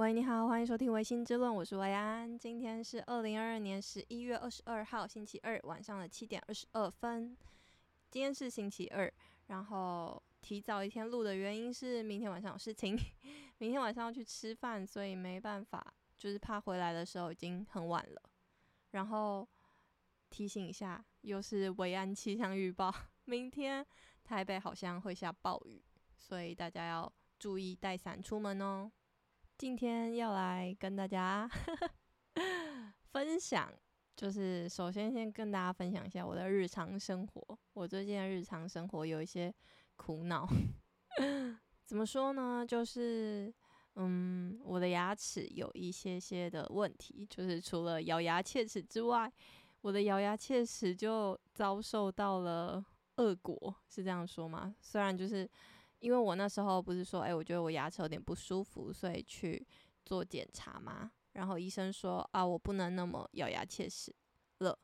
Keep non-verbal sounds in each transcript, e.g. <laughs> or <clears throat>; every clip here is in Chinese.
喂，你好，欢迎收听《维新之论》，我是维安。今天是二零二二年十一月二十二号，星期二晚上的七点二十二分。今天是星期二，然后提早一天录的原因是明天晚上有事情，<laughs> 明天晚上要去吃饭，所以没办法，就是怕回来的时候已经很晚了。然后提醒一下，又是维安气象预报，明天台北好像会下暴雨，所以大家要注意带伞出门哦。今天要来跟大家 <laughs> 分享，就是首先先跟大家分享一下我的日常生活。我最近的日常生活有一些苦恼，<laughs> 怎么说呢？就是嗯，我的牙齿有一些些的问题，就是除了咬牙切齿之外，我的咬牙切齿就遭受到了恶果，是这样说吗？虽然就是。因为我那时候不是说，哎，我觉得我牙齿有点不舒服，所以去做检查嘛。然后医生说，啊，我不能那么咬牙切齿了。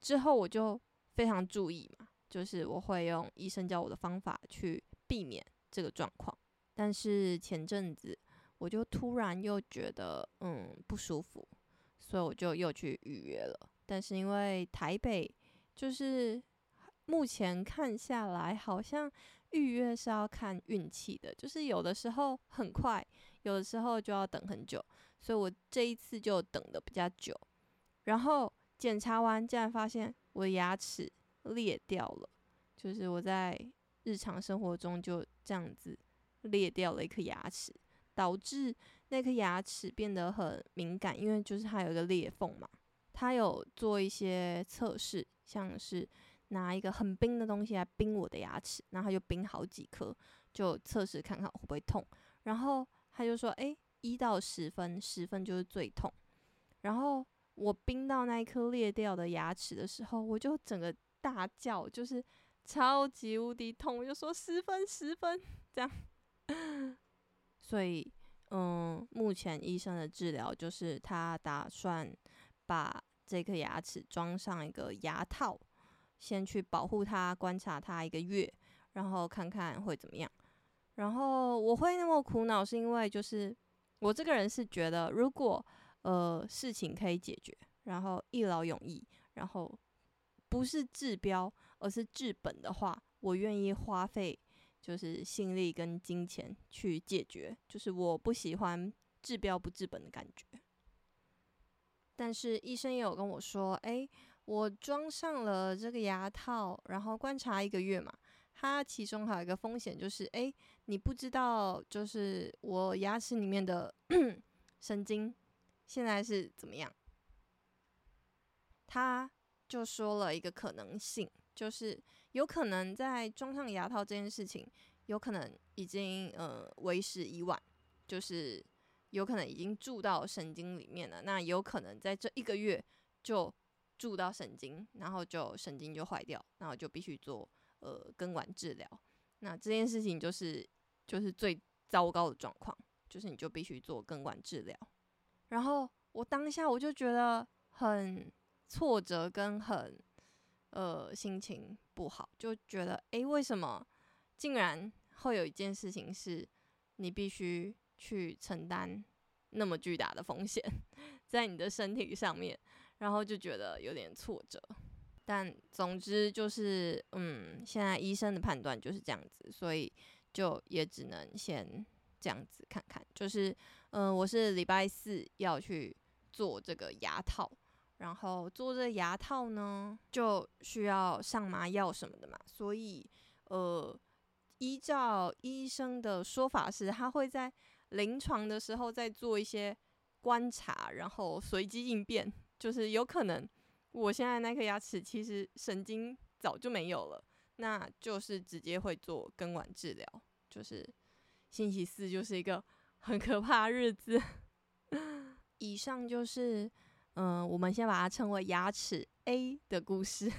之后我就非常注意嘛，就是我会用医生教我的方法去避免这个状况。但是前阵子我就突然又觉得，嗯，不舒服，所以我就又去预约了。但是因为台北就是。目前看下来，好像预约是要看运气的，就是有的时候很快，有的时候就要等很久，所以我这一次就等得比较久。然后检查完，竟然发现我的牙齿裂掉了，就是我在日常生活中就这样子裂掉了一颗牙齿，导致那颗牙齿变得很敏感，因为就是它有一个裂缝嘛。他有做一些测试，像是。拿一个很冰的东西来冰我的牙齿，然后他就冰好几颗，就测试看看会不会痛。然后他就说：“诶，一到十分，十分就是最痛。”然后我冰到那一颗裂掉的牙齿的时候，我就整个大叫，就是超级无敌痛，我就说十分，十分这样。所以，嗯，目前医生的治疗就是他打算把这颗牙齿装上一个牙套。先去保护它，观察它一个月，然后看看会怎么样。然后我会那么苦恼，是因为就是我这个人是觉得，如果呃事情可以解决，然后一劳永逸，然后不是治标而是治本的话，我愿意花费就是心力跟金钱去解决。就是我不喜欢治标不治本的感觉。但是医生也有跟我说，诶，我装上了这个牙套，然后观察一个月嘛。它其中还有一个风险就是，诶，你不知道，就是我牙齿里面的 <clears throat> 神经现在是怎么样。他就说了一个可能性，就是有可能在装上牙套这件事情，有可能已经呃为时已晚，就是。有可能已经蛀到神经里面了，那有可能在这一个月就蛀到神经，然后就神经就坏掉，然后就必须做呃根管治疗。那这件事情就是就是最糟糕的状况，就是你就必须做根管治疗。然后我当下我就觉得很挫折跟很呃心情不好，就觉得诶，为什么竟然会有一件事情是你必须。去承担那么巨大的风险 <laughs> 在你的身体上面，然后就觉得有点挫折。但总之就是，嗯，现在医生的判断就是这样子，所以就也只能先这样子看看。就是，嗯、我是礼拜四要去做这个牙套，然后做这个牙套呢，就需要上麻药什么的嘛，所以，呃，依照医生的说法是，他会在。临床的时候再做一些观察，然后随机应变，就是有可能我现在那颗牙齿其实神经早就没有了，那就是直接会做根管治疗。就是星期四就是一个 <laughs> 很可怕的日子。以上就是嗯、我们先把它称为牙齿 A 的故事。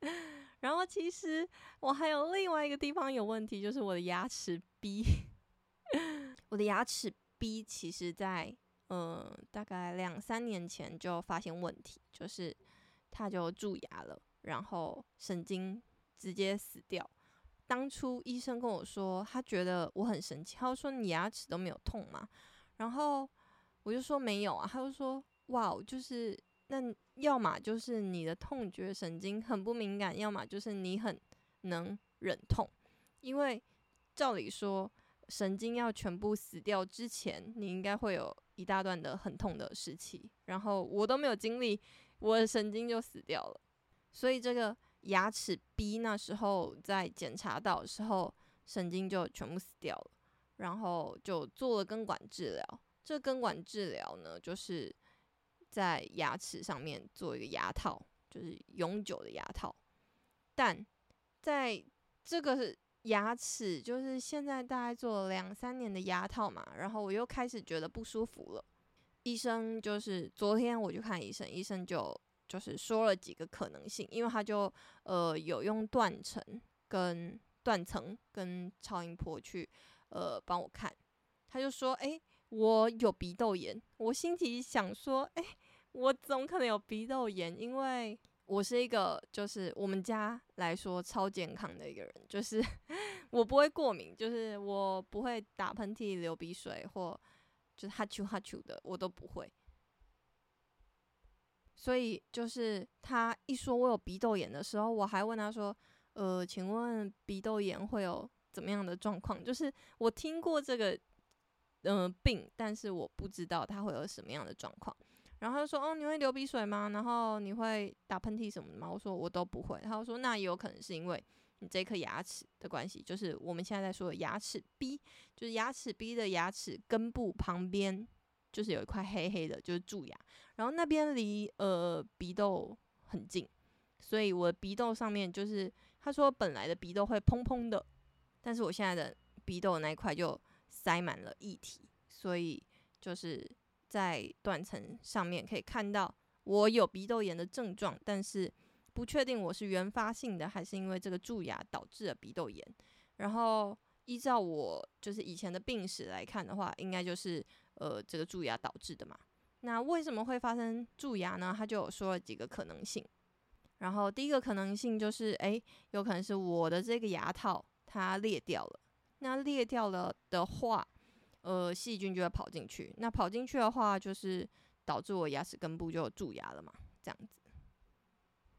<laughs> 然后其实我还有另外一个地方有问题，就是我的牙齿 B。<laughs> 我的牙齿 B 其实在嗯、大概两三年前就发现问题，就是他就蛀牙了，然后神经直接死掉。当初医生跟我说，他觉得我很神奇，他说你牙齿都没有痛吗？然后我就说没有啊，他就说哇，就是那要么就是你的痛觉神经很不敏感，要么就是你很能忍痛，因为照理说神经要全部死掉之前，你应该会有一大段的很痛的时期，然后我都没有经历，我的神经就死掉了，所以这个牙齿 B 那时候在检查到的时候，神经就全部死掉了，然后就做了根管治疗。这根管治疗呢，就是在牙齿上面做一个牙套，就是永久的牙套。但在这个牙齿，就是现在大概做了两三年的牙套嘛，然后我又开始觉得不舒服了。医生就是昨天我去看医生，医生就就是说了几个可能性，因为他就呃有用断层跟断层跟超音波去呃帮我看，他就说哎。我有鼻窦炎，我心里想说，哎、我怎么可能有鼻窦炎？因为我是一个，就是我们家来说超健康的一个人，就是 <laughs> 我不会过敏，就是我不会打喷嚏、流鼻水或就是哈啾哈啾的，我都不会。所以就是他一说我有鼻窦炎的时候，我还问他说，呃，请问鼻窦炎会有怎么样的状况？就是我听过这个。嗯、呃，病，但是我不知道它会有什么样的状况。然后他说：“哦，你会流鼻水吗？然后你会打喷嚏什么的吗？”我说：“我都不会。”他说：“那也有可能是因为你这颗牙齿的关系，就是我们现在在说的牙齿 B，就是牙齿 B 的牙齿根部旁边，就是有一块黑黑的，就是蛀牙。然后那边离呃鼻窦很近，所以我的鼻窦上面就是他说本来的鼻窦会砰砰的，但是我现在的鼻窦那一块就。”塞满了液体，所以就是在断层上面可以看到我有鼻窦炎的症状，但是不确定我是原发性的还是因为这个蛀牙导致了鼻窦炎。然后依照我就是以前的病史来看的话，应该就是呃这个蛀牙导致的嘛。那为什么会发生蛀牙呢？他就有说了几个可能性。然后第一个可能性就是，诶，有可能是我的这个牙套它裂掉了。那裂掉了的话，呃，细菌就会跑进去。那跑进去的话，就是导致我牙齿根部就蛀牙了嘛，这样子。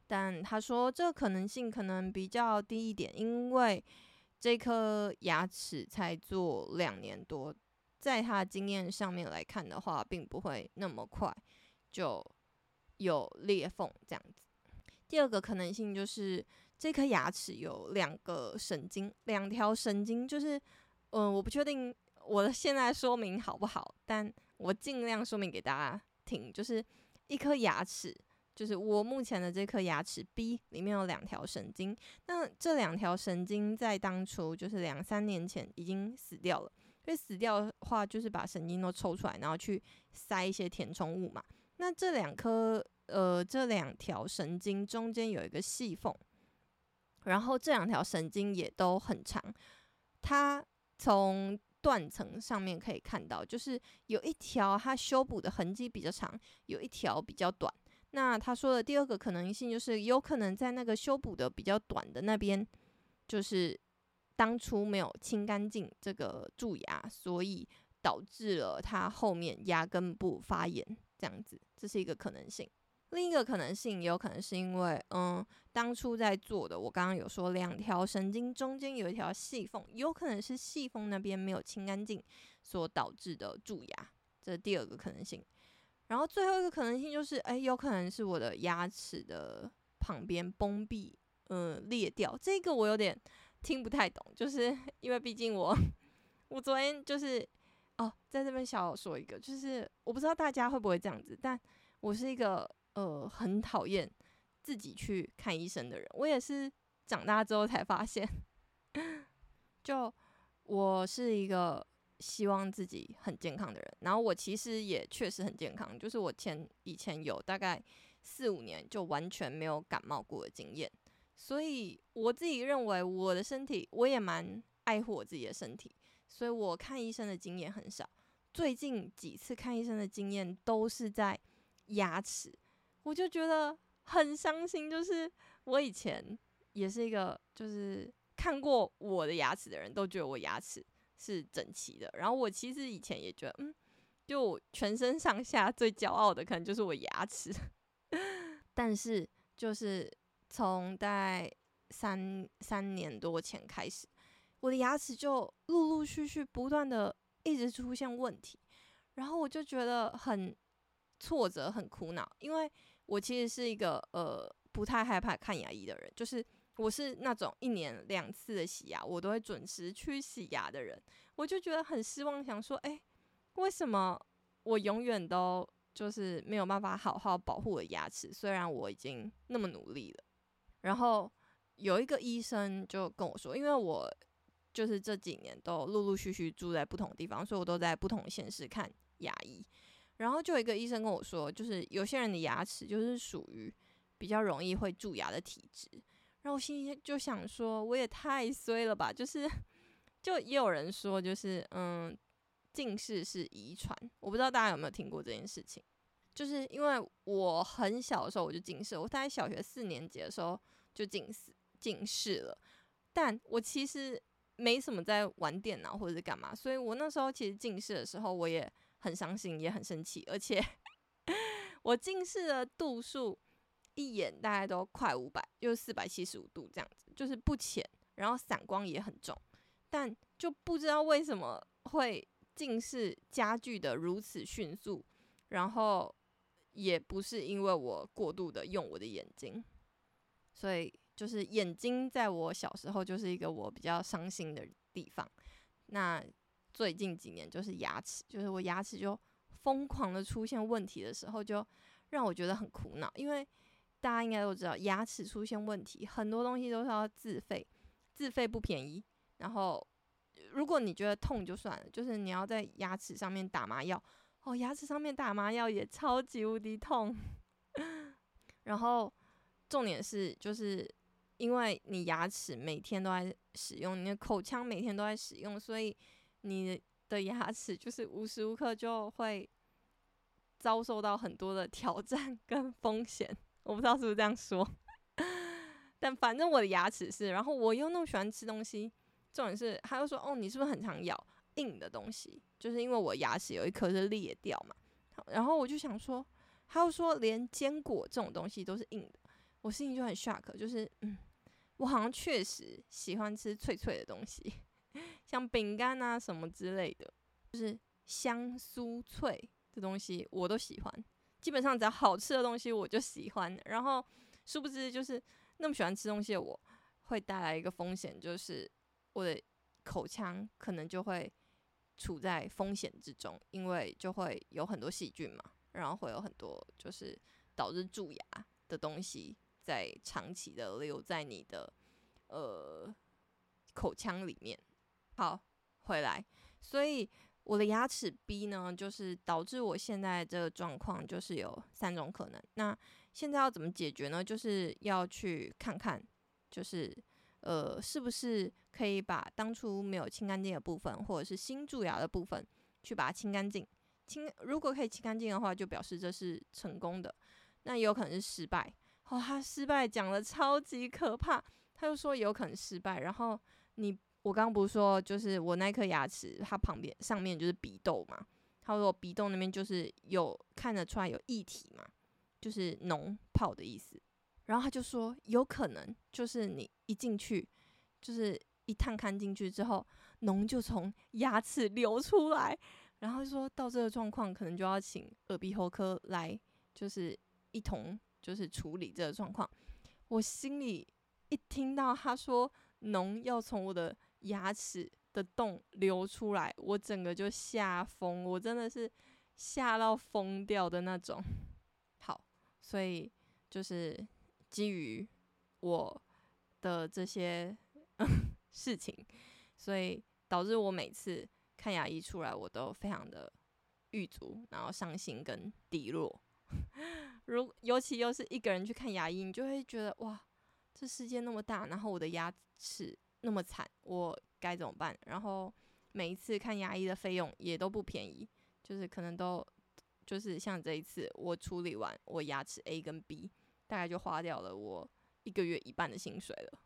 但他说这个可能性可能比较低一点，因为这颗牙齿才做两年多，在他的经验上面来看的话，并不会那么快就有裂缝这样子。第二个可能性就是。这颗牙齿有两个神经，两条神经，就是，嗯、我不确定我的现在说明好不好，但我尽量说明给大家听。就是一颗牙齿，就是我目前的这颗牙齿 B 里面有两条神经，那这两条神经在当初就是两三年前已经死掉了，所以死掉的话就是把神经都抽出来，然后去塞一些填充物嘛。那这两颗，呃，这两条神经中间有一个细缝。然后这两条神经也都很长，它从断层上面可以看到，就是有一条它修补的痕迹比较长，有一条比较短。那他说的第二个可能性就是，有可能在那个修补的比较短的那边，就是当初没有清干净这个蛀牙，所以导致了它后面牙根部发炎，这样子，这是一个可能性。另一个可能性，也有可能是因为，嗯，当初在做的，我刚刚有说两条神经中间有一条细缝，有可能是细缝那边没有清干净所导致的蛀牙，这是第二个可能性。然后最后一个可能性就是，哎，有可能是我的牙齿的旁边崩壁，嗯，裂掉。这个我有点听不太懂，就是因为毕竟我，<laughs> 我昨天就是，哦，在这边小小说一个，就是我不知道大家会不会这样子，但我是一个。呃，很讨厌自己去看医生的人，我也是长大之后才发现，<laughs> 就我是一个希望自己很健康的人，然后我其实也确实很健康，就是我前以前有大概四五年就完全没有感冒过的经验，所以我自己认为我的身体，我也蛮爱护我自己的身体，所以我看医生的经验很少，最近几次看医生的经验都是在牙齿。我就觉得很伤心，就是我以前也是一个，就是看过我的牙齿的人都觉得我牙齿是整齐的。然后我其实以前也觉得，嗯，就全身上下最骄傲的可能就是我牙齿，<laughs> 但是就是从大概三三年多前开始，我的牙齿就陆陆续续不断的一直出现问题，然后我就觉得很挫折、很苦恼，因为我其实是一个呃不太害怕看牙医的人，就是我是那种一年两次的洗牙，我都会准时去洗牙的人，我就觉得很失望，想说，哎。为什么我永远都就是没有办法好好保护我的牙齿？虽然我已经那么努力了。然后有一个医生就跟我说，因为我就是这几年都陆陆续续住在不同地方，所以我都在不同县市看牙医。然后就有一个医生跟我说，就是有些人的牙齿就是属于比较容易会蛀牙的体质。然后我心里就想说，我也太衰了吧！就是就也有人说，就是嗯。近视是遗传，我不知道大家有没有听过这件事情。就是因为我很小的时候我就近视，我大概小学四年级的时候就近视近视了。但我其实没什么在玩电脑或者是干嘛，所以我那时候其实近视的时候我也很伤心，也很生气，而且 <laughs> 我近视的度数一眼大概都快五百，就是四百七十五度这样子，就是不浅，然后散光也很重，但就不知道为什么会。近视加剧的如此迅速，然后也不是因为我过度的用我的眼睛，所以就是眼睛在我小时候就是一个我比较伤心的地方。那最近几年就是牙齿，就是我牙齿就疯狂的出现问题的时候，就让我觉得很苦恼。因为大家应该都知道，牙齿出现问题，很多东西都是要自费，自费不便宜，然后。如果你觉得痛就算了，就是你要在牙齿上面打麻药哦，牙齿上面打麻药也超级无敌痛。<laughs> 然后重点是，就是因为你牙齿每天都在使用，你的口腔每天都在使用，所以你的牙齿就是无时无刻就会遭受到很多的挑战跟风险。我不知道是不是这样说，<laughs> 但反正我的牙齿是，然后我又那么喜欢吃东西。重点是，他就说：“哦，你是不是很常咬硬的东西？就是因为我牙齿有一颗是裂掉嘛。”然后我就想说，他又说连坚果这种东西都是硬的，我心里就很 shock，就是嗯，我好像确实喜欢吃脆脆的东西，像饼干啊什么之类的，就是香酥脆的东西我都喜欢。基本上只要好吃的东西我就喜欢。然后殊不知，就是那么喜欢吃东西的我，会带来一个风险，就是。我的口腔可能就会处在风险之中，因为就会有很多细菌嘛，然后会有很多就是导致蛀牙的东西在长期的留在你的呃口腔里面。好，回来，所以我的牙齿 B 呢，就是导致我现在这个状况，就是有三种可能。那现在要怎么解决呢？就是要去看看，就是。呃，是不是可以把当初没有清干净的部分，或者是新蛀牙的部分，去把它清干净？清如果可以清干净的话，就表示这是成功的。那也有可能是失败。哦，他失败讲得超级可怕。他就说有可能失败。然后你，我刚不是说，就是我那颗牙齿，它旁边上面就是鼻窦嘛。他说鼻窦那边就是有看得出来有液体嘛，就是脓泡的意思。然后他就说，有可能就是你一进去，就是一探看进去之后，脓就从牙齿流出来。然后说到这个状况，可能就要请耳鼻喉科来，就是一同就是处理这个状况。我心里一听到他说脓要从我的牙齿的洞流出来，我整个就吓疯，我真的是吓到疯掉的那种。<laughs> 好，所以就是。基于我的这些 <laughs> 事情，所以导致我每次看牙医出来，我都非常的郁卒，然后伤心跟低落。<laughs> 如尤其又是一个人去看牙医，你就会觉得哇，这世界那么大，然后我的牙齿那么惨，我该怎么办？然后每一次看牙医的费用也都不便宜，就是可能都就是像这一次我处理完我牙齿 A 跟 B。大概就花掉了我一个月一半的薪水了，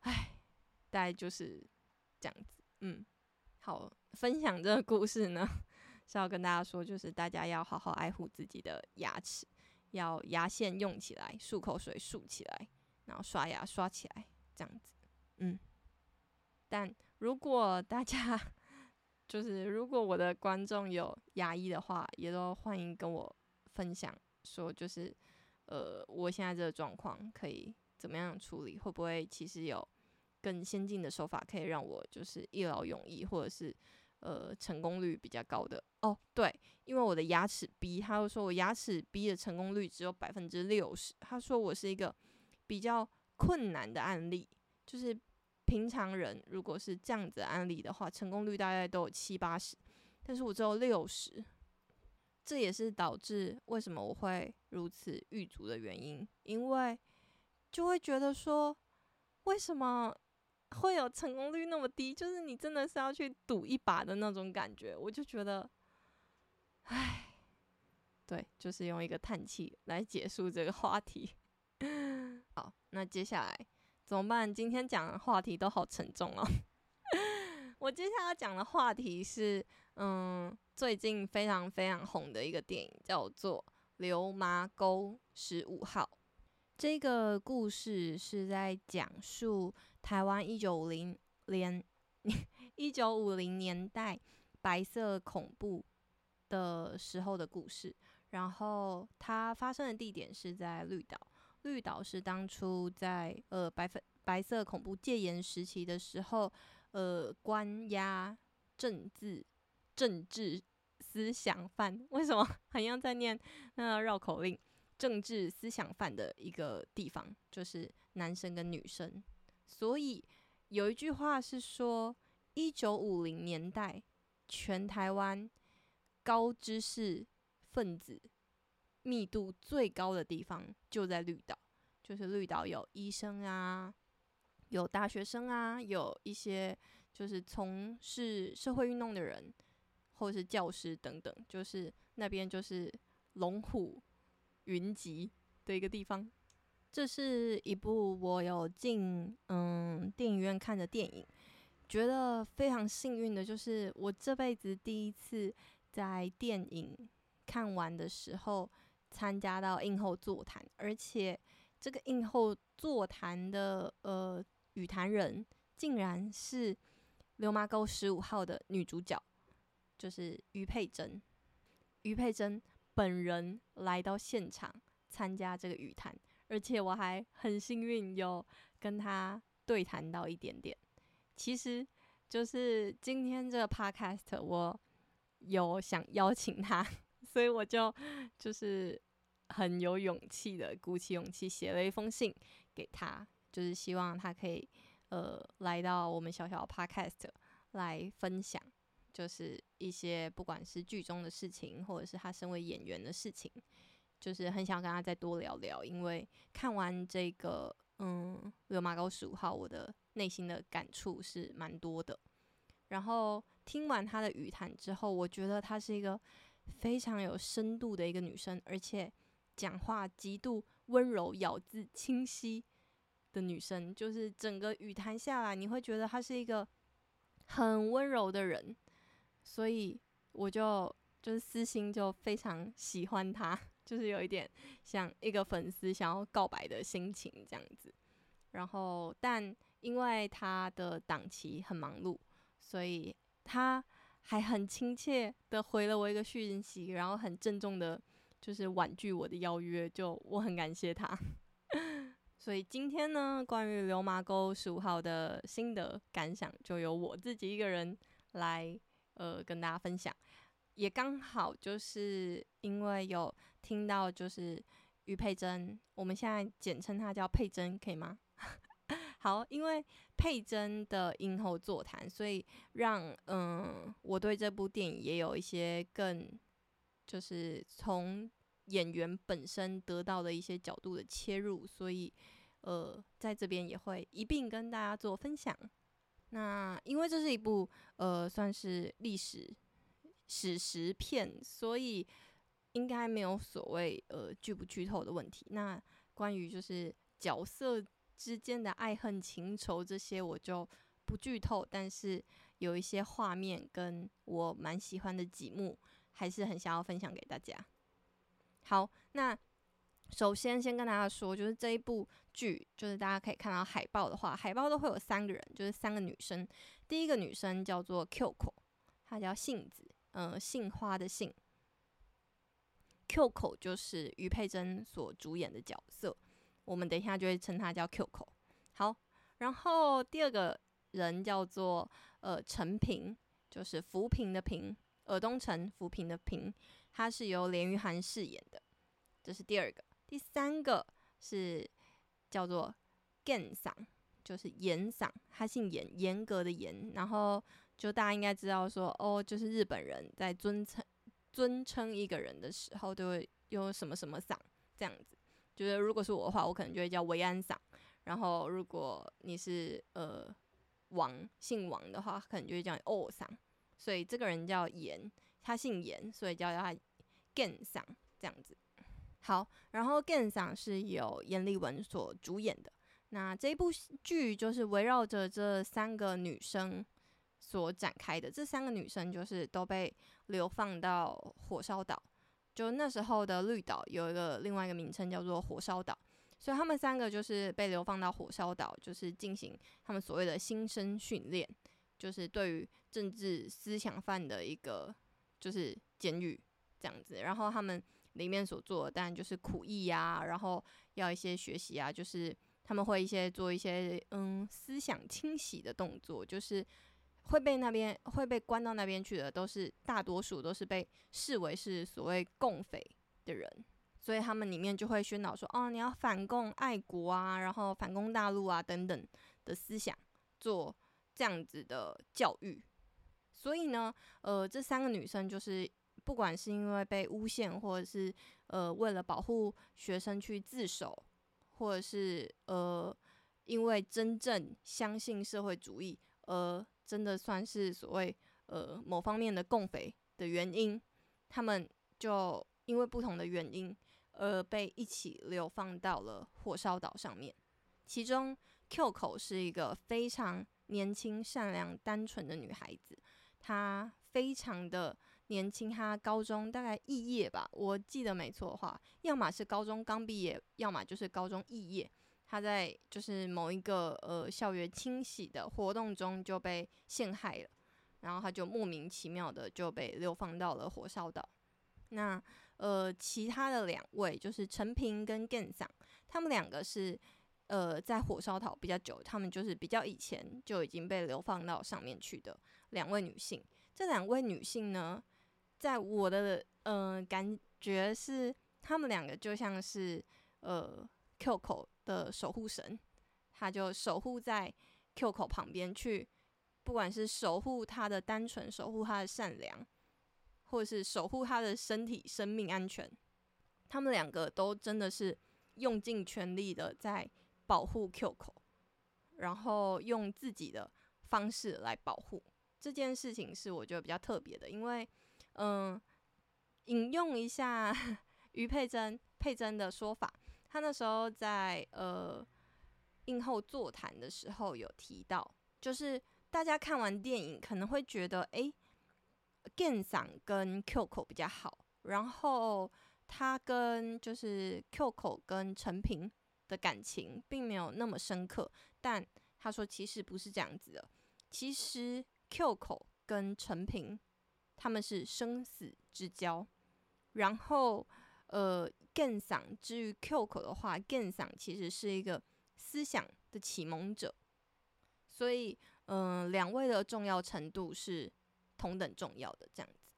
唉，大概就是这样子。嗯，好，分享这个故事呢，是要跟大家说，就是大家要好好爱护自己的牙齿，要牙线用起来，漱口水漱起来，然后刷牙刷起来，这样子。嗯，但如果大家 <laughs> 就是如果我的观众有牙医的话，也都欢迎跟我分享，说就是呃，我现在这个状况可以怎么样处理？会不会其实有更先进的手法可以让我就是一劳永逸，或者是呃成功率比较高的？哦，对，因为我的牙齿 B，他就说我牙齿 B 的成功率只有百分之六十，他说我是一个比较困难的案例，就是。平常人如果是这样子的案例的话，成功率大概都有七八十，但是我只有六十，这也是导致为什么我会如此郁卒的原因，因为就会觉得说，为什么会有成功率那么低？就是你真的是要去赌一把的那种感觉，我就觉得，唉，对，就是用一个叹气来结束这个话题。<laughs> 好，那接下来。怎么办？今天讲的话题都好沉重哦。<laughs> 我接下来要讲的话题是，嗯，最近非常非常红的一个电影，叫做《流麻沟十五号》。这个故事是在讲述台湾一九五零年 <laughs> 一九五零年代白色恐怖的时候的故事。然后它发生的地点是在绿岛。绿岛是当初在呃白粉白色恐怖戒严时期的时候，呃关押政治政治思想犯，为什么 <laughs> 好像在念那绕口令？政治思想犯的一个地方，就是男生跟女生。所以有一句话是说，一九五零年代全台湾高知识分子。密度最高的地方就在绿岛，就是绿岛有医生啊，有大学生啊，有一些就是从事社会运动的人，或是教师等等，就是那边就是龙虎云集的一个地方。这是一部我有进嗯电影院看的电影，觉得非常幸运的，就是我这辈子第一次在电影看完的时候。参加到映后座谈，而且这个映后座谈的呃与谈人，竟然是《流麻沟十五号》的女主角，就是余佩真。余佩真本人来到现场参加这个与谈，而且我还很幸运有跟她对谈到一点点。其实就是今天这个 podcast，我有想邀请她，<laughs> 所以我就就是。很有勇气的，鼓起勇气写了一封信给他，就是希望他可以呃来到我们小小的 podcast 来分享，就是一些不管是剧中的事情，或者是他身为演员的事情，就是很想跟他再多聊聊。因为看完这个嗯《流马沟十五号》，我的内心的感触是蛮多的。然后听完他的语谈之后，我觉得她是一个非常有深度的一个女生，而且。讲话极度温柔、咬字清晰的女生，就是整个语谈下来，你会觉得她是一个很温柔的人，所以我就就是私心就非常喜欢她，<laughs> 就是有一点像一个粉丝想要告白的心情这样子。然后，但因为她的档期很忙碌，所以她还很亲切的回了我一个讯息，然后很郑重的。就是婉拒我的邀约，就我很感谢他。<laughs> 所以今天呢，关于流麻沟十五号的心得感想，就由我自己一个人来呃跟大家分享。也刚好就是因为有听到，就是余佩真，我们现在简称她叫佩真，可以吗？<laughs> 好，因为佩真的影后座谈，所以让嗯、我对这部电影也有一些更就是从。演员本身得到的一些角度的切入，所以呃，在这边也会一并跟大家做分享。那因为这是一部呃算是历史史实片，所以应该没有所谓呃剧不剧透的问题。那关于就是角色之间的爱恨情仇这些，我就不剧透。但是有一些画面跟我蛮喜欢的几幕，还是很想要分享给大家。好，那首先先跟大家说，就是这一部剧，就是大家可以看到海报的话，海报都会有三个人，就是三个女生。第一个女生叫做 Q 口她叫杏子，呃，杏花的杏。Q 口就是余佩真所主演的角色，我们等一下就会称她叫 Q 口。好，然后第二个人叫做呃陈平，就是浮萍的萍。尔东城浮萍的萍，他是由连俞涵饰演的，这是第二个。第三个是叫做 Gen 桑，就是严桑，他姓严，严格的严。然后就大家应该知道说，哦，就是日本人在尊称尊称一个人的时候，都会用什么什么桑这样子。就是如果是我的话，我可能就会叫维安桑。然后如果你是呃王姓王的话，可能就会叫欧桑。所以这个人叫严，他姓严，所以叫他 Gen 桑这样子。好，然后 Gen 桑是由严立文所主演的。那这部剧就是围绕着这三个女生所展开的。这三个女生就是都被流放到火烧岛，就那时候的绿岛有一个另外一个名称叫做火烧岛，所以他们三个就是被流放到火烧岛，就是进行他们所谓的新生训练。就是对于政治思想犯的一个就是监狱这样子，然后他们里面所做的当然就是苦役呀，然后要一些学习啊，就是他们会一些做一些嗯思想清洗的动作，就是会被那边会被关到那边去的，都是大多数都是被视为是所谓共匪的人，所以他们里面就会宣导说，哦，你要反共爱国啊，然后反攻大陆啊等等的思想做。这样子的教育，所以呢，呃，这三个女生就是不管是因为被诬陷，或者是呃为了保护学生去自首，或者是呃因为真正相信社会主义，而真的算是所谓呃某方面的共匪的原因，他们就因为不同的原因而被一起流放到了火烧岛上面。其中 Q 口是一个非常年轻、善良、单纯的女孩子，他非常的年轻。他高中大概肄业吧，我记得没错的话，要么是高中刚毕业，要么就是高中肄业。他在就是某一个呃校园清洗的活动中就被陷害了，然后他就莫名其妙的就被流放到了火烧岛。那呃其他的两位就是陈平跟 Gen 桑，他们两个是。呃，在火烧岛比较久，他们就是比较以前就已经被流放到上面去的两位女性。这两位女性呢，在我的呃感觉是，她们两个就像是呃 Q 口的守护神，她就守护在 Q 口旁边去，不管是守护她的单纯，守护她的善良，或是守护她的身体生命安全，她们两个都真的是用尽全力的在。保护 Q 口然后用自己的方式来保护这件事情是我觉得比较特别的，因为嗯，引用一下 <laughs> 于佩珍佩珍的说法，他那时候在呃映后座谈的时候有提到，就是大家看完电影可能会觉得，诶，Gen 桑跟 Q 口比较好，然后他跟就是 Q 口跟陈平。的感情并没有那么深刻，但他说其实不是这样子的。其实 Q 口跟陈平他们是生死之交，然后呃 Gen 桑至于 Q 口的话，Gen 桑其实是一个思想的启蒙者，所以嗯、两位的重要程度是同等重要的这样子。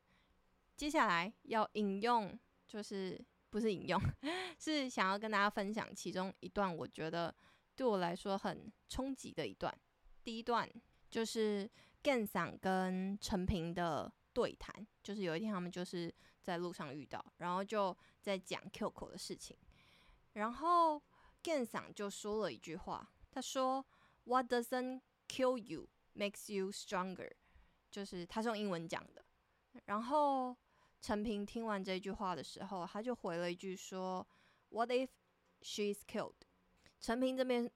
接下来要引用就是。不是引用，<laughs> 是想要跟大家分享其中一段，我觉得对我来说很冲击的一段。第一段就是 Gen 桑跟陈平的对谈，就是有一天他们就是在路上遇到，然后就在讲 Q 口的事情，然后 Gen 桑就说了一句话，他说 “What doesn't kill you makes you stronger”，就是他是用英文讲的，然后。陈平听完这句话的时候，他就回了一句说：“What if she's killed？” 陈平这边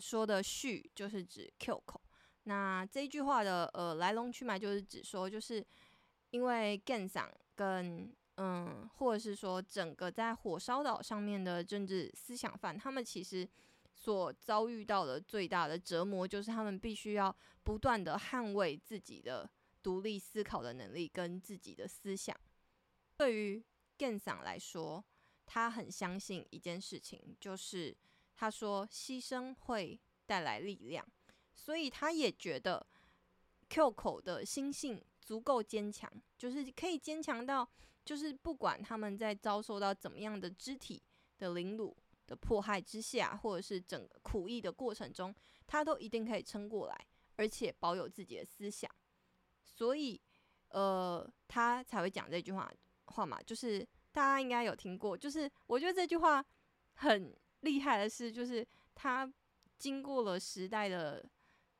说的 “she” 就是指 Q 口。那这一句话的呃来龙去脉就是指说，就是因为 Gen 桑跟嗯，或者是说整个在火烧岛上面的政治思想犯，他们其实所遭遇到的最大的折磨，就是他们必须要不断的捍卫自己的独立思考的能力跟自己的思想。对于 Gen 桑来说，他很相信一件事情，就是他说牺牲会带来力量，所以他也觉得 Q 口的心性足够坚强，就是可以坚强到，就是不管他们在遭受到怎么样的肢体的凌辱的迫害之下，或者是整个苦役的过程中，他都一定可以撑过来，而且保有自己的思想，所以，呃，他才会讲这句话话嘛，就是。大家应该有听过，就是我觉得这句话很厉害的是，就是他经过了时代的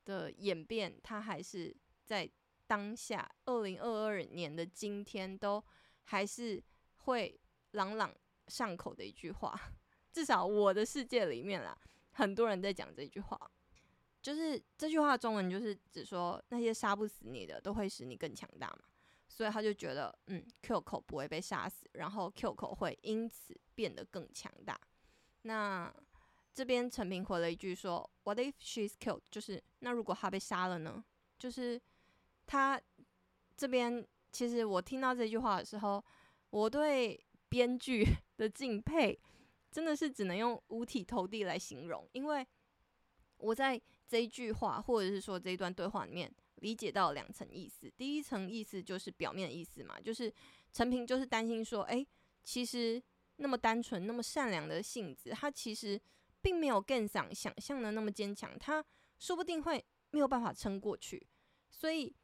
的演变，他还是在当下二零二二年的今天，都还是会朗朗上口的一句话。<laughs> 至少我的世界里面啦，很多人在讲这句话，就是这句话的中文就是指说，那些杀不死你的，都会使你更强大嘛。所以他就觉得，嗯，Q 口不会被杀死，然后 Q 口会因此变得更强大。那这边陈平回了一句说：“What if she's killed？” 就是那如果他被杀了呢？就是他这边其实我听到这句话的时候，我对编剧 <laughs> 的敬佩真的是只能用五体投地来形容，因为我在这一句话或者是说这一段对话里面。理解到两层意思，第一层意思就是表面意思嘛，就是陈平就是担心说，诶，其实那么单纯、那么善良的性子，他其实并没有 Gen 桑想象的那么坚强，他说不定会没有办法撑过去。所以，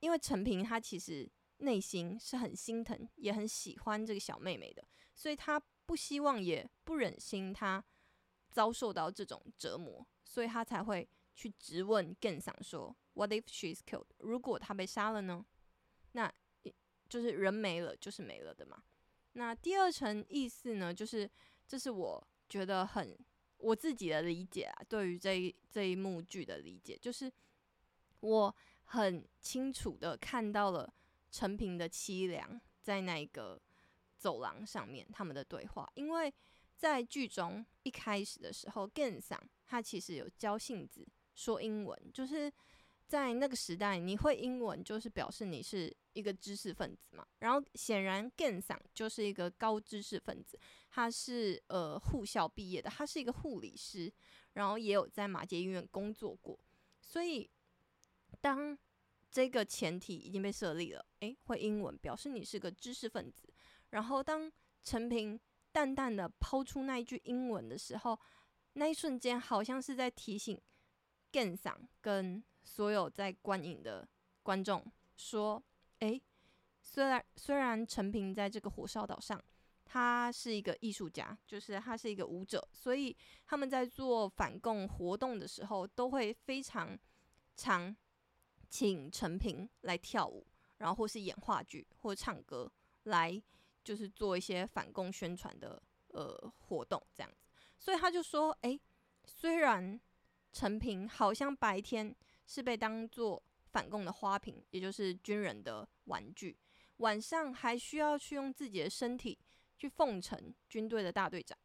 因为陈平他其实内心是很心疼，也很喜欢这个小妹妹的，所以他不希望也不忍心她遭受到这种折磨，所以他才会去质问 Gen 桑说。What if she is killed？如果她被杀了呢？那就是人没了，就是没了的嘛。那第二层意思呢，就是这是我觉得很我自己的理解啊，对于这一这一幕剧的理解，就是我很清楚的看到了陈平的凄凉，在那个走廊上面他们的对话，因为在剧中一开始的时候，Gen 桑他其实有教杏子说英文，就是。在那个时代，你会英文就是表示你是一个知识分子嘛。然后显然 Gen 桑就是一个高知识分子，他是呃护校毕业的，他是一个护理师，然后也有在马偕医院工作过。所以当这个前提已经被设立了，诶，会英文表示你是个知识分子。然后当陈平淡淡的抛出那一句英文的时候，那一瞬间好像是在提醒 Gen 桑跟。所有在观影的观众说：“诶，虽然虽然陈平在这个火烧岛上，他是一个艺术家，就是他是一个舞者，所以他们在做反共活动的时候，都会非常常请陈平来跳舞，然后或是演话剧或唱歌，来就是做一些反共宣传的呃活动这样子。所以他就说：诶，虽然陈平好像白天。”是被当做反共的花瓶，也就是军人的玩具。晚上还需要去用自己的身体去奉承军队的大队长。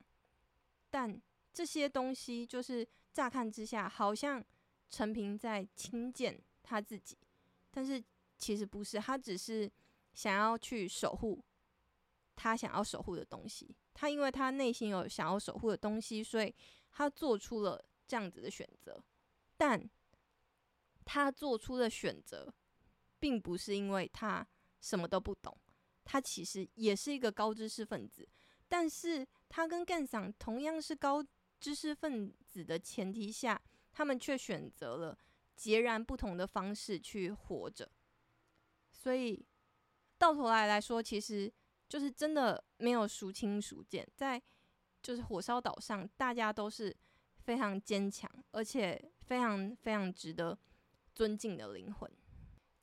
但这些东西就是乍看之下，好像陈平在轻贱他自己，但是其实不是，他只是想要去守护他想要守护的东西。他因为他内心有想要守护的东西，所以他做出了这样子的选择。但他做出的选择，并不是因为他什么都不懂，他其实也是一个高知识分子，但是他跟干桑同样是高知识分子的前提下，他们却选择了截然不同的方式去活着，所以到头来来说，其实就是真的没有孰轻孰贱，在就是火烧岛上，大家都是非常坚强，而且非常非常值得。尊敬的灵魂。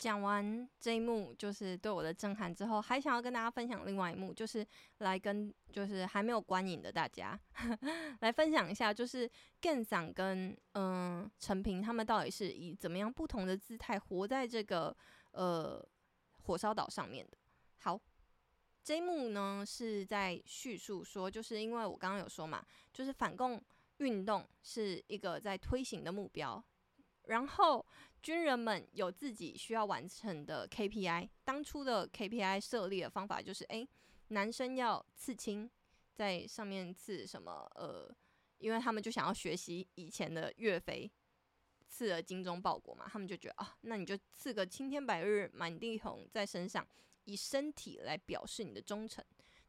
讲完这一幕，就是对我的震撼之后，还想要跟大家分享另外一幕，就是来跟就是还没有观影的大家 <laughs> 来分享一下，就是 Gen 桑跟嗯陈平他们到底是以怎么样不同的姿态活在这个呃火烧岛上面的。好，这一幕呢是在叙述说，就是因为我刚刚有说嘛，就是反共运动是一个在推行的目标，然后军人们有自己需要完成的 KPI，当初的 KPI 设立的方法就是，诶，男生要刺青，在上面刺什么？呃，因为他们就想要学习以前的岳飞。刺了精忠报国嘛，他们就觉得啊，那你就刺个青天白日满地红在身上，以身体来表示你的忠诚。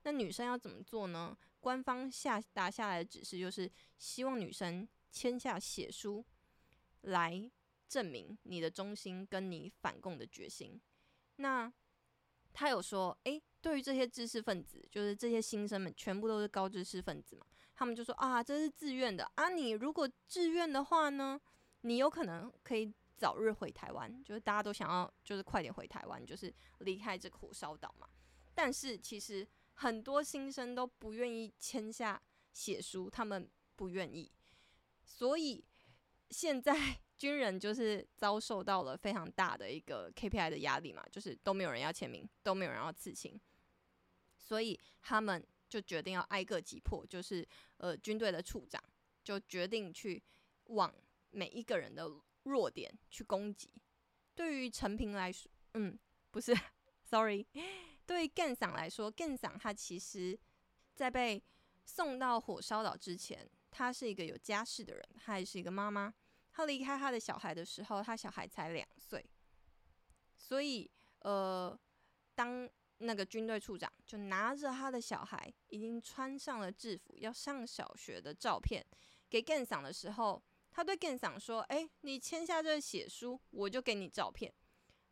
那女生要怎么做呢？官方下达下来的指示就是希望女生签下血书，来证明你的忠心跟你反共的决心。那他有说，诶，对于这些知识分子，就是这些新生们，全部都是高知识分子嘛，他们就说啊，这是自愿的啊，你如果自愿的话呢？你有可能可以早日回台湾，就是大家都想要，就是快点回台湾，就是离开这个火烧岛嘛。但是其实很多新生都不愿意签下血书，他们不愿意，所以现在 <laughs> 军人就是遭受到了非常大的一个 KPI 的压力嘛，就是都没有人要签名，都没有人要刺青，所以他们就决定要挨个击破，就是呃军队的处长就决定去往。每一个人的弱点去攻击，对于陈平来说，嗯，不是，sorry，<laughs> 对于 Gen 桑来说，Gen 桑他其实，在被送到火烧岛之前，他是一个有家室的人，他也是一个妈妈。他离开他的小孩的时候，他小孩才两岁，所以，呃，当那个军队处长就拿着他的小孩已经穿上了制服，要上小学的照片给 Gen 桑的时候。他对 Gen 桑说：“哎、你签下这个血书，我就给你照片。”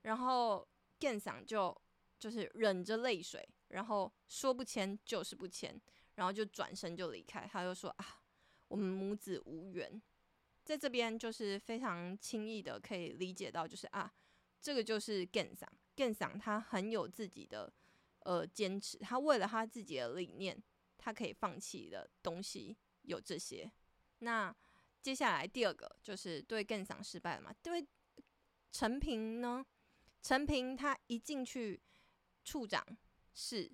然后 Gen 桑就就是忍着泪水，然后说不签就是不签，然后就转身就离开。他就说：“啊，我们母子无缘。”在这边就是非常轻易的可以理解到，就是啊，这个就是 Gen 桑。Gen 桑他很有自己的呃坚持，他为了他自己的理念，他可以放弃的东西有这些。那。接下来第二个就是对 Gen 桑失败了嘛？对陈平呢？陈平他一进去处长室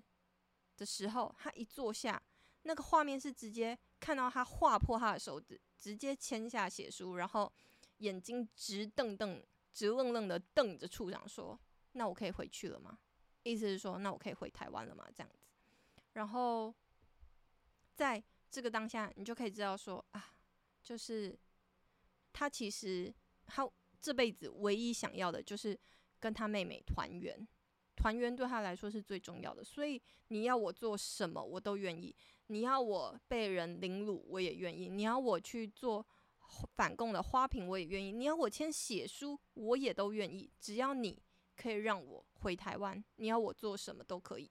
的时候，他一坐下，那个画面是直接看到他划破他的手指，直接签下血书，然后眼睛直瞪瞪、直愣愣的瞪着处长说：“那我可以回去了吗？”意思是说，那我可以回台湾了吗？这样子。然后在这个当下，你就可以知道说啊。就是他其实他这辈子唯一想要的就是跟他妹妹团圆，团圆对他来说是最重要的。所以你要我做什么，我都愿意；你要我被人凌辱，我也愿意；你要我去做反共的花瓶，我也愿意；你要我签血书，我也都愿意。只要你可以让我回台湾，你要我做什么都可以。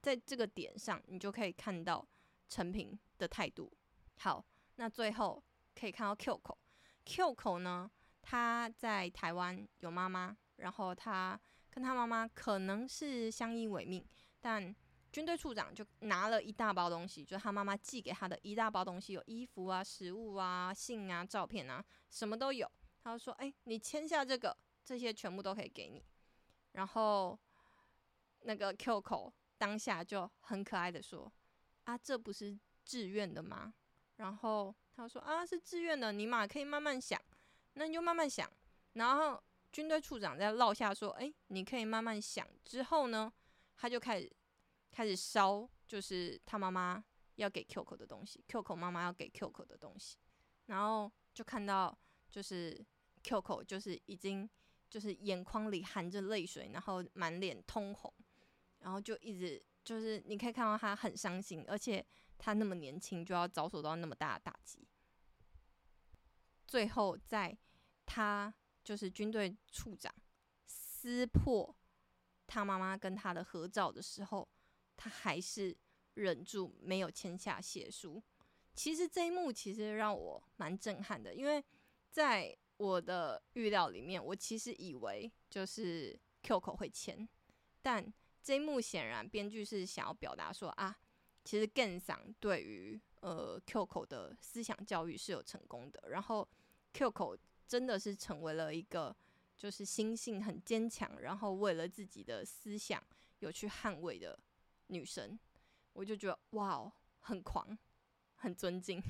在这个点上，你就可以看到陈平的态度。好，那最后。可以看到 Q 口，Q 口呢，他在台湾有妈妈，然后他跟他妈妈可能是相依为命，但军队处长就拿了一大包东西，就是他妈妈寄给他的一大包东西，有衣服啊、食物啊、信啊、照片啊，什么都有。他就说：“哎，你签下这个，这些全部都可以给你。”然后那个 Q 口当下就很可爱的说：“啊，这不是自愿的吗？”然后。他说啊，是自愿的，你嘛可以慢慢想，那你就慢慢想。然后军队处长在落下说，哎，你可以慢慢想。之后呢，他就开始开始烧，就是他妈妈要给 Q 口的东西，Q 口妈妈要给 Q 口的东西。然后就看到就是 Q 口就是已经就是眼眶里含着泪水，然后满脸通红，然后就一直就是你可以看到他很伤心，而且。他那么年轻就要遭受到那么大的打击，最后在他就是军队处长撕破他妈妈跟他的合照的时候，他还是忍住没有签下血书。其实这一幕其实让我蛮震撼的，因为在我的预料里面，我其实以为就是 Q 口会签，但这一幕显然编剧是想要表达说啊。其实 Gen 桑对于呃 Q 口的思想教育是有成功的，然后 Q 口真的是成为了一个就是心性很坚强，然后为了自己的思想有去捍卫的女生，我就觉得哇哦，很狂，很尊敬。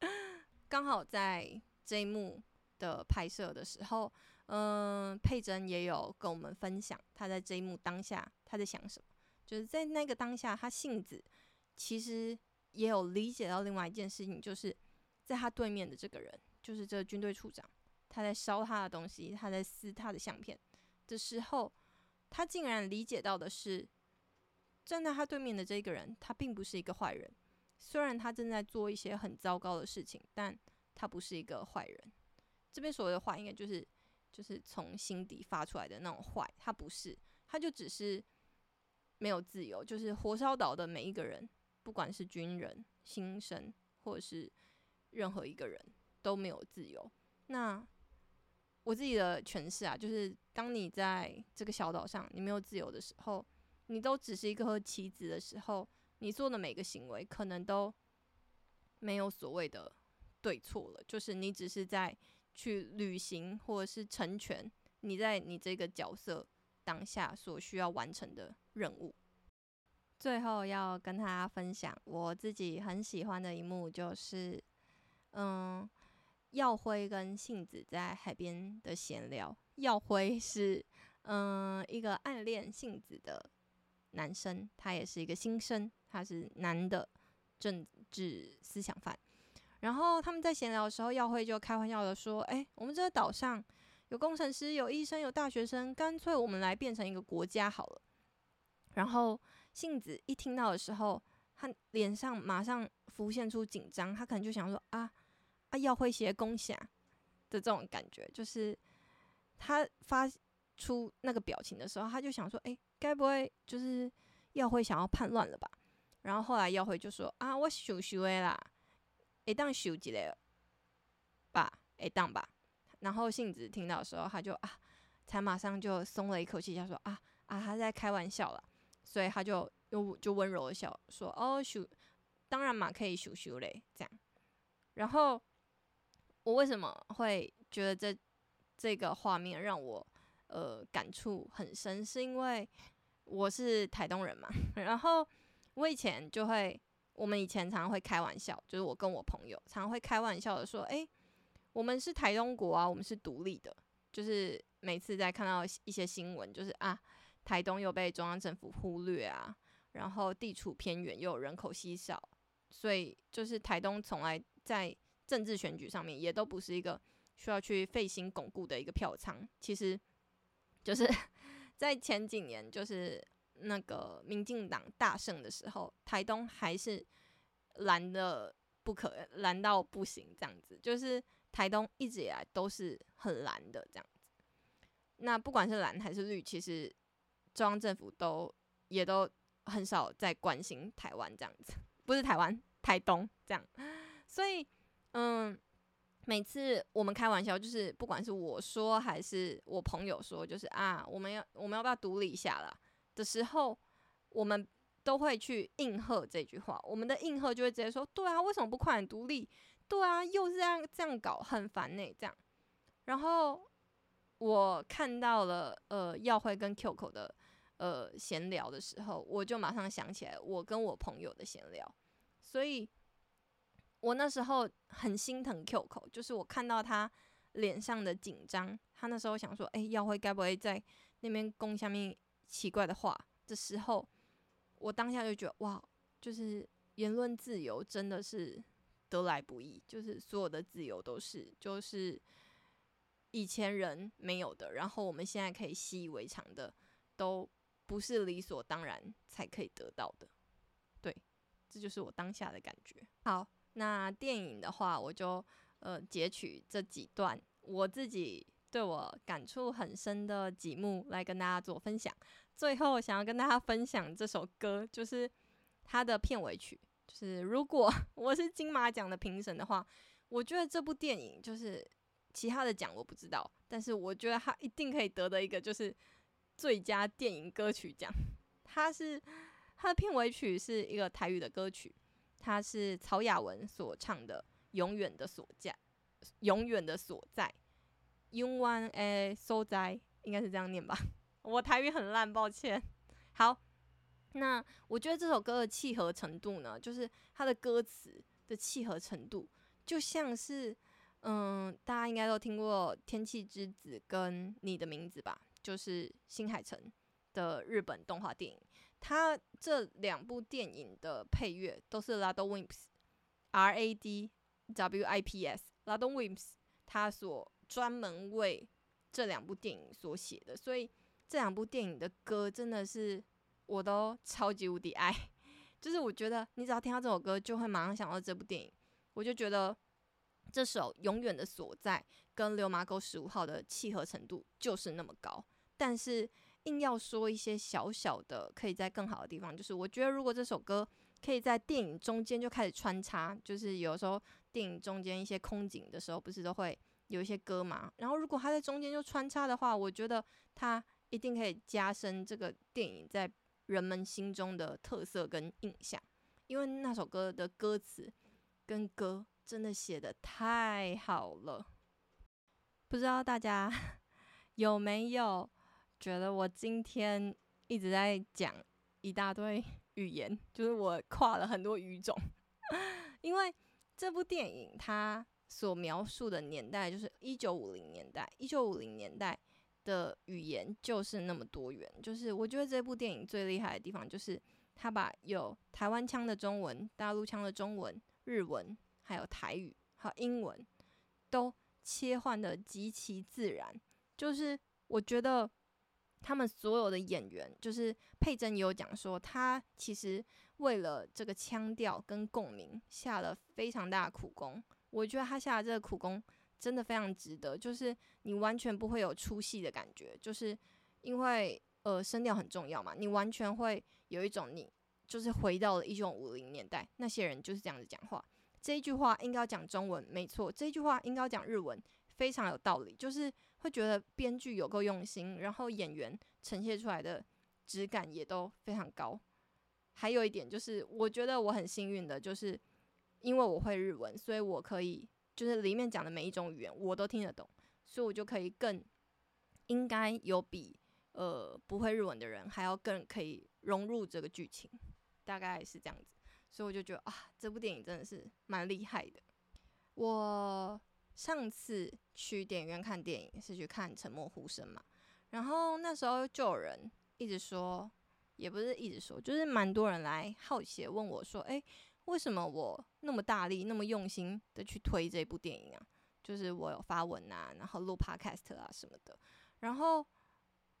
<laughs> 刚好在这一幕的拍摄的时候，嗯、佩珍也有跟我们分享，她在这一幕当下她在想什么，就是在那个当下，她性子其实也有理解到另外一件事情，就是在她对面的这个人，就是这个军队处长。他在烧他的东西，他在撕他的相片的时候，他竟然理解到的是，站在他对面的这个人，他并不是一个坏人。虽然他正在做一些很糟糕的事情，但他不是一个坏人。这边所谓的坏，应该就是就是从心底发出来的那种坏。他不是，他就只是没有自由。就是火烧岛的每一个人，不管是军人、新生，或者是任何一个人，都没有自由。那我自己的诠释啊，就是当你在这个小岛上，你没有自由的时候，你都只是一颗棋子的时候，你做的每个行为可能都没有所谓的对错了，就是你只是在去履行或者是成全你在你这个角色当下所需要完成的任务。最后要跟大家分享我自己很喜欢的一幕，就是嗯。耀辉跟杏子在海边的闲聊。耀辉是嗯一个暗恋杏子的男生，他也是一个新生，他是男的政治思想犯。然后他们在闲聊的时候，耀辉就开玩笑的说：“哎，我们这个岛上有工程师、有医生、有大学生，干脆我们来变成一个国家好了。”然后杏子一听到的时候，他脸上马上浮现出紧张，他可能就想说：“啊。”他要会写功下的这种感觉，就是他发出那个表情的时候，他就想说：“诶，该不会就是耀辉想要叛乱了吧？”然后后来耀辉就说：“啊，我想想的啦，会当想一个吧，会当吧。”然后杏子听到的时候，他就啊，才马上就松了一口气，他说：“啊啊，他在开玩笑啦。”所以他就又就温柔的笑说：“哦，想当然嘛，可以想想嘞，这样。”然后。我为什么会觉得这这个画面让我呃感触很深？是因为我是台东人嘛，<laughs> 然后我以前就会，我们以前常常会开玩笑，就是我跟我朋友常常会开玩笑的说，诶，我们是台东国啊，我们是独立的，就是每次在看到一些新闻，就是啊，台东又被中央政府忽略啊，然后地处偏远又人口稀少，所以就是台东从来在。政治选举上面也都不是一个需要去费心巩固的一个票仓。其实，就是 <laughs> 在前几年，就是那个民进党大胜的时候，台东还是蓝的不可，蓝到不行这样子。就是台东一直以来都是很蓝的这样子。那不管是蓝还是绿，其实中央政府都也都很少在关心台湾这样子，不是台湾，台东这样。所以。嗯，每次我们开玩笑，就是不管是我说还是我朋友说，就是啊，我们要我们要不要独立一下啦的时候，我们都会去应和这句话。我们的应和就会直接说，对啊，为什么不快点独立？对啊，又是这样这样搞，很烦呢、这样。然后我看到了呃耀辉跟 Q 的呃闲聊的时候，我就马上想起来我跟我朋友的闲聊，所以。我那时候很心疼 Q 口，就是我看到他脸上的紧张，他那时候想说：“哎、耀辉该不会在那边讲下面奇怪的话？”的时候，我当下就觉得哇，就是言论自由真的是得来不易，就是所有的自由都是，就是以前人没有的，然后我们现在可以习以为常的，都不是理所当然才可以得到的。对，这就是我当下的感觉。好。那电影的话，我就呃截取这几段我自己对我感触很深的几幕来跟大家做分享。最后想要跟大家分享这首歌，就是它的片尾曲。就是如果 <laughs> 我是金马奖的评审的话，我觉得这部电影就是其他的奖我不知道，但是我觉得它一定可以得的一个就是最佳电影歌曲奖。它是它的片尾曲是一个台语的歌曲。它是曹雅雯所唱的《永远的所在》，永远的所在，永远的所在，应该是这样念吧？<laughs> 我台语很烂，抱歉。好，那我觉得这首歌的契合程度呢，就是它的歌词的契合程度，就像是，嗯，大家应该都听过《天气之子》跟《你的名字》吧？就是新海诚的日本动画电影，他这两部电影的配乐都是 RADWIMPS，R A D W I P S，RADWIMPS，他所专门为这两部电影所写的，所以这两部电影的歌真的是我都超级无敌爱，<laughs> 就是我觉得你只要听到这首歌，就会马上想到这部电影，我就觉得这首《永远的所在》跟《流麻沟十五号》的契合程度就是那么高。但是硬要说一些小小的可以在更好的地方，就是我觉得如果这首歌可以在电影中间就开始穿插，就是有时候电影中间一些空景的时候，不是都会有一些歌嘛？然后如果它在中间就穿插的话，我觉得它一定可以加深这个电影在人们心中的特色跟印象，因为那首歌的歌词跟歌真的写的太好了，不知道大家 <laughs> 有没有？觉得我今天一直在讲一大堆语言，就是我跨了很多语种，<laughs> 因为这部电影它所描述的年代就是一九五零年代，一九五零年代的语言就是那么多元。就是我觉得这部电影最厉害的地方，就是它把有台湾腔的中文、大陆腔的中文、日文，还有台语，和英文，都切换得极其自然。就是我觉得。他们所有的演员，就是佩珍也有讲说，他其实为了这个腔调跟共鸣下了非常大的苦功。我觉得他下的这个苦功真的非常值得，就是你完全不会有出戏的感觉，就是因为呃声调很重要嘛，你完全会有一种你就是回到了一九五零年代，那些人就是这样子讲话。这一句话应该要讲中文，没错，这一句话应该要讲日文，非常有道理，就是。会觉得编剧有够用心，然后演员呈现出来的质感也都非常高。还有一点就是，我觉得我很幸运的，就是因为我会日文，所以我可以就是里面讲的每一种语言我都听得懂，所以我就可以更应该有比呃不会日文的人还要更可以融入这个剧情，大概是这样子。所以我就觉得啊，这部电影真的是蛮厉害的。我。上次去电影院看电影是去看《沉默呼声》嘛，然后那时候就有人一直说，也不是一直说，就是蛮多人来好奇问我说：“诶，为什么我那么大力、那么用心的去推这部电影啊？就是我有发文啊，然后录 podcast 啊什么的。”然后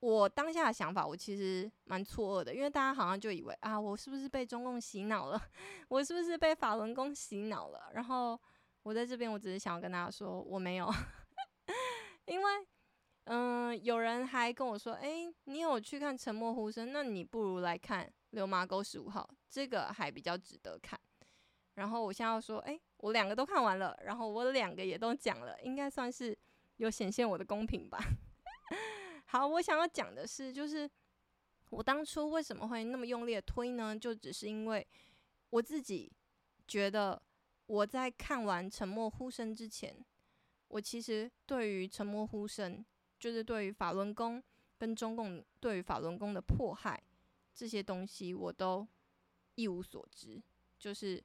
我当下的想法，我其实蛮错愕的，因为大家好像就以为啊，我是不是被中共洗脑了？<laughs> 我是不是被法轮功洗脑了？然后。我在这边，我只是想要跟大家说，我没有，<laughs> 因为，嗯、有人还跟我说，诶、你有去看《沉默呼声》，那你不如来看《流麻沟十五号》，这个还比较值得看。然后我现在要说，诶、我两个都看完了，然后我两个也都讲了，应该算是有显现我的公平吧。<laughs> 好，我想要讲的是，就是我当初为什么会那么用力的推呢？就只是因为我自己觉得。我在看完《沉默呼声》之前，我其实对于《沉默呼声》就是对于法轮功跟中共对于法轮功的迫害这些东西，我都一无所知。就是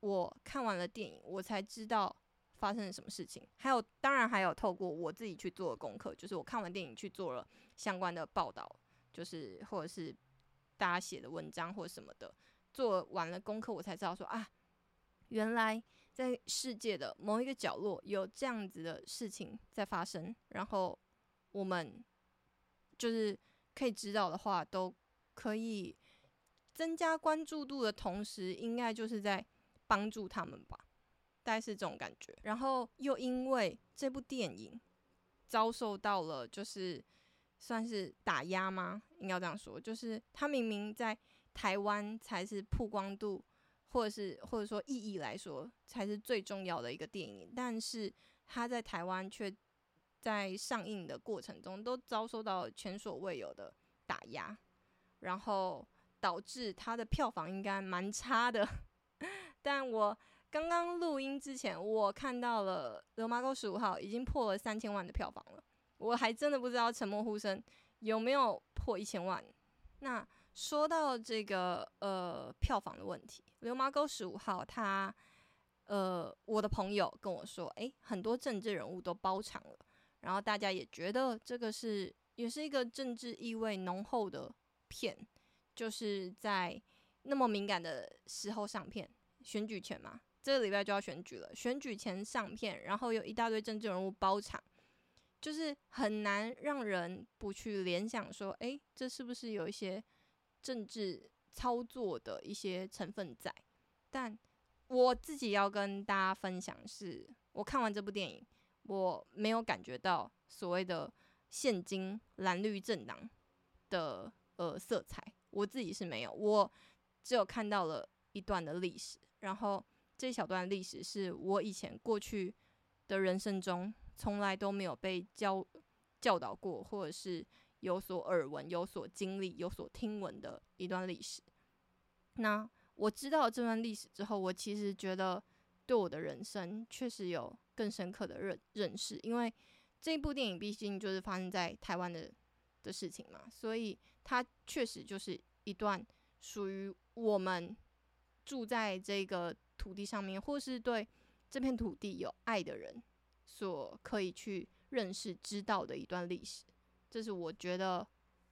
我看完了电影，我才知道发生了什么事情。还有，当然还有透过我自己去做的功课，就是我看完电影去做了相关的报道，就是或者是大家写的文章或者什么的，做完了功课，我才知道说啊。原来在世界的某一个角落有这样子的事情在发生，然后我们就是可以知道的话，都可以增加关注度的同时，应该就是在帮助他们吧，大概是这种感觉。然后又因为这部电影遭受到了就是算是打压吗？应该这样说，就是他明明在台湾才是曝光度。或者是或者说意义来说才是最重要的一个电影，但是它在台湾却在上映的过程中都遭受到前所未有的打压，然后导致它的票房应该蛮差的。<laughs> 但我刚刚录音之前，我看到了《流麻沟十五号》已经破了三千万的票房了，我还真的不知道《沉默呼声》有没有破一千万。那说到这个呃票房的问题，《流麻沟十五号》它呃我的朋友跟我说，诶，很多政治人物都包场了，然后大家也觉得这个是也是一个政治意味浓厚的片，就是在那么敏感的时候上片，选举前嘛。这个礼拜就要选举了，选举前上片，然后有一大堆政治人物包场，就是很难让人不去联想说，诶，这是不是有一些政治操作的一些成分在？但我自己要跟大家分享是，我看完这部电影，我没有感觉到所谓的现今蓝绿政党的呃色彩，我自己是没有，我只有看到了一段的历史，然后。这一小段历史是我以前过去的人生中从来都没有被教教导过，或者是有所耳闻、有所经历、有所听闻的一段历史。那我知道这段历史之后，我其实觉得对我的人生确实有更深刻的认认识，因为这部电影毕竟就是发生在台湾的的事情嘛，所以它确实就是一段属于我们住在这个。土地上面，或是对这片土地有爱的人，所可以去认识、知道的一段历史，这是我觉得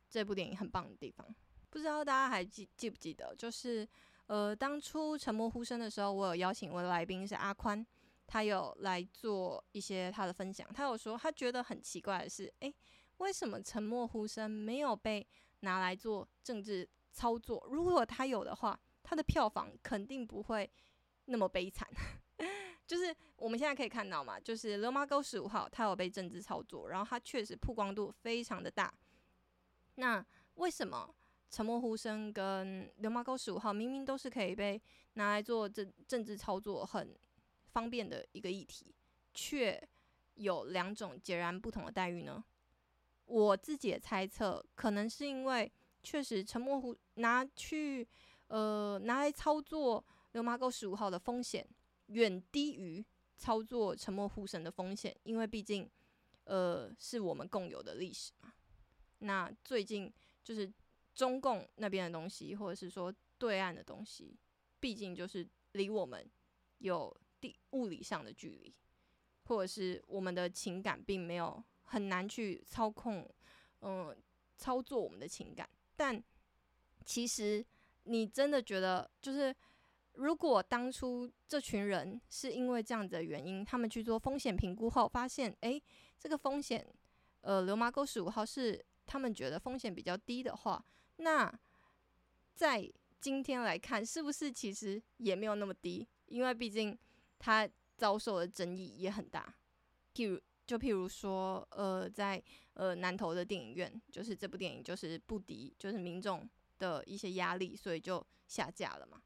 这部电影很棒的地方。不知道大家还记记不记得，就是呃，当初《沉默呼声》的时候，我有邀请我的来宾是阿宽，他有来做一些他的分享。他有说，他觉得很奇怪的是，诶，为什么《沉默呼声》没有被拿来做政治操作？如果他有的话，他的票房肯定不会。那么悲惨，就是我们现在可以看到嘛，就是《流麻沟十五号》它有被政治操作，然后它确实曝光度非常的大。那为什么《沉默呼声》跟《流麻沟十五号》明明都是可以被拿来做政政治操作很方便的一个议题，却有两种截然不同的待遇呢？我自己的猜测，可能是因为确实《沉默呼》拿去呃拿来操作。流麻沟十五号的风险远低于操作沉默呼声的风险，因为毕竟，呃，是我们共有的历史嘛。那最近就是中共那边的东西，或者是说对岸的东西，毕竟就是离我们有地物理上的距离，或者是我们的情感并没有很难去操控，嗯、操作我们的情感。但其实你真的觉得就是。如果当初这群人是因为这样的原因，他们去做风险评估后发现，诶，这个风险，呃，流麻沟十五号是他们觉得风险比较低的话，那在今天来看，是不是其实也没有那么低？因为毕竟他遭受的争议也很大。譬如，就譬如说，呃，在呃南投的电影院，就是这部电影就是不敌就是民众的一些压力，所以就下架了嘛。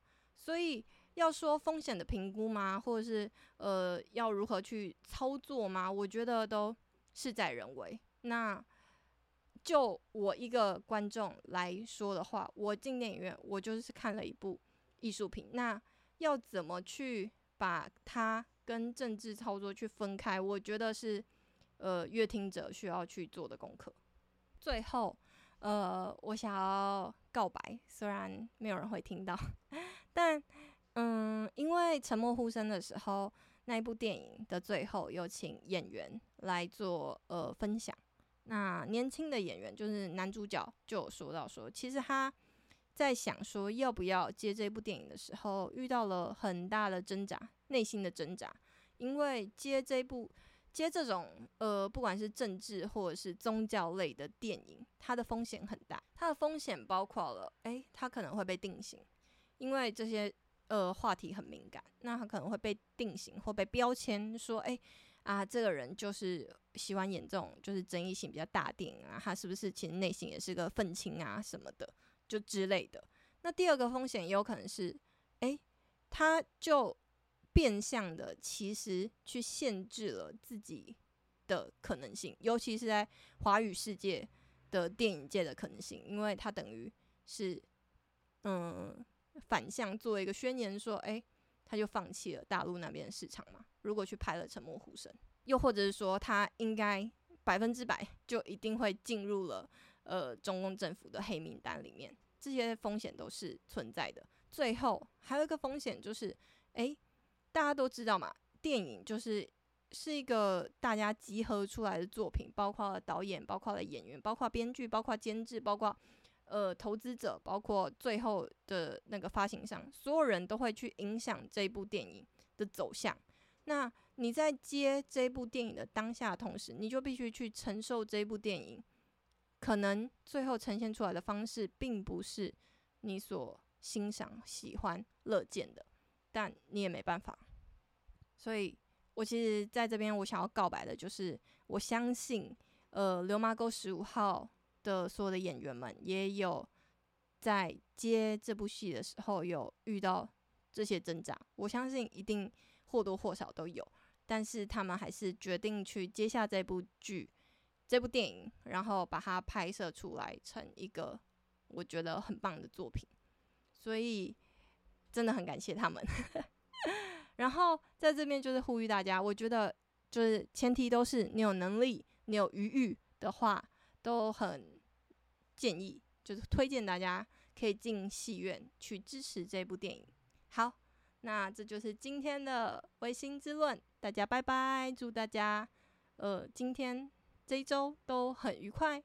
所以要说风险的评估吗？或者是呃要如何去操作吗？我觉得都事在人为。那就我一个观众来说的话，我进电影院，我就是看了一部艺术品。那要怎么去把它跟政治操作去分开？我觉得是呃阅听者需要去做的功课。最后，呃，我想要告白，虽然没有人会听到。但，嗯，因为沉默呼声的时候，那一部电影的最后有请演员来做呃分享。那年轻的演员就是男主角就有说到说，其实他在想说要不要接这部电影的时候，遇到了很大的挣扎，内心的挣扎。因为接这部接这种呃不管是政治或者是宗教类的电影，它的风险很大。它的风险包括了，诶，他可能会被定型。因为这些呃话题很敏感，那他可能会被定型或被标签说，哎啊，这个人就是喜欢演这种就是争议性比较大电影啊，他是不是其实内心也是个愤青啊什么的，就之类的。那第二个风险也有可能是，哎，他就变相的其实去限制了自己的可能性，尤其是在华语世界的电影界的可能性，因为他等于是嗯。反向做一个宣言，说：“诶，他就放弃了大陆那边的市场嘛。如果去拍了《沉默湖声》，又或者是说他应该百分之百就一定会进入了呃中共政府的黑名单里面，这些风险都是存在的。最后还有一个风险就是，诶，大家都知道嘛，电影就是是一个大家集合出来的作品，包括了导演，包括了演员，包括编剧，包括监制，包括呃投资者，包括最后的那个发行商，所有人都会去影响这部电影的走向。那你在接这部电影的当下同时，你就必须去承受这部电影可能最后呈现出来的方式，并不是你所欣赏、喜欢、乐见的，但你也没办法。所以，我其实在这边，我想要告白的就是，我相信，呃，《流麻沟十五号》的所有的演员们也有在接这部戏的时候有遇到这些挣扎。我相信一定或多或少都有，但是他们还是决定去接下这部剧、这部电影，然后把它拍摄出来成一个我觉得很棒的作品。所以真的很感谢他们，<laughs> 然后在这边就是呼吁大家，我觉得就是前提都是你有能力、你有余裕的话，都很建议，就是推荐大家可以进戏院去支持这部电影。好，那这就是今天的微星之论，大家拜拜，祝大家呃今天这一周都很愉快。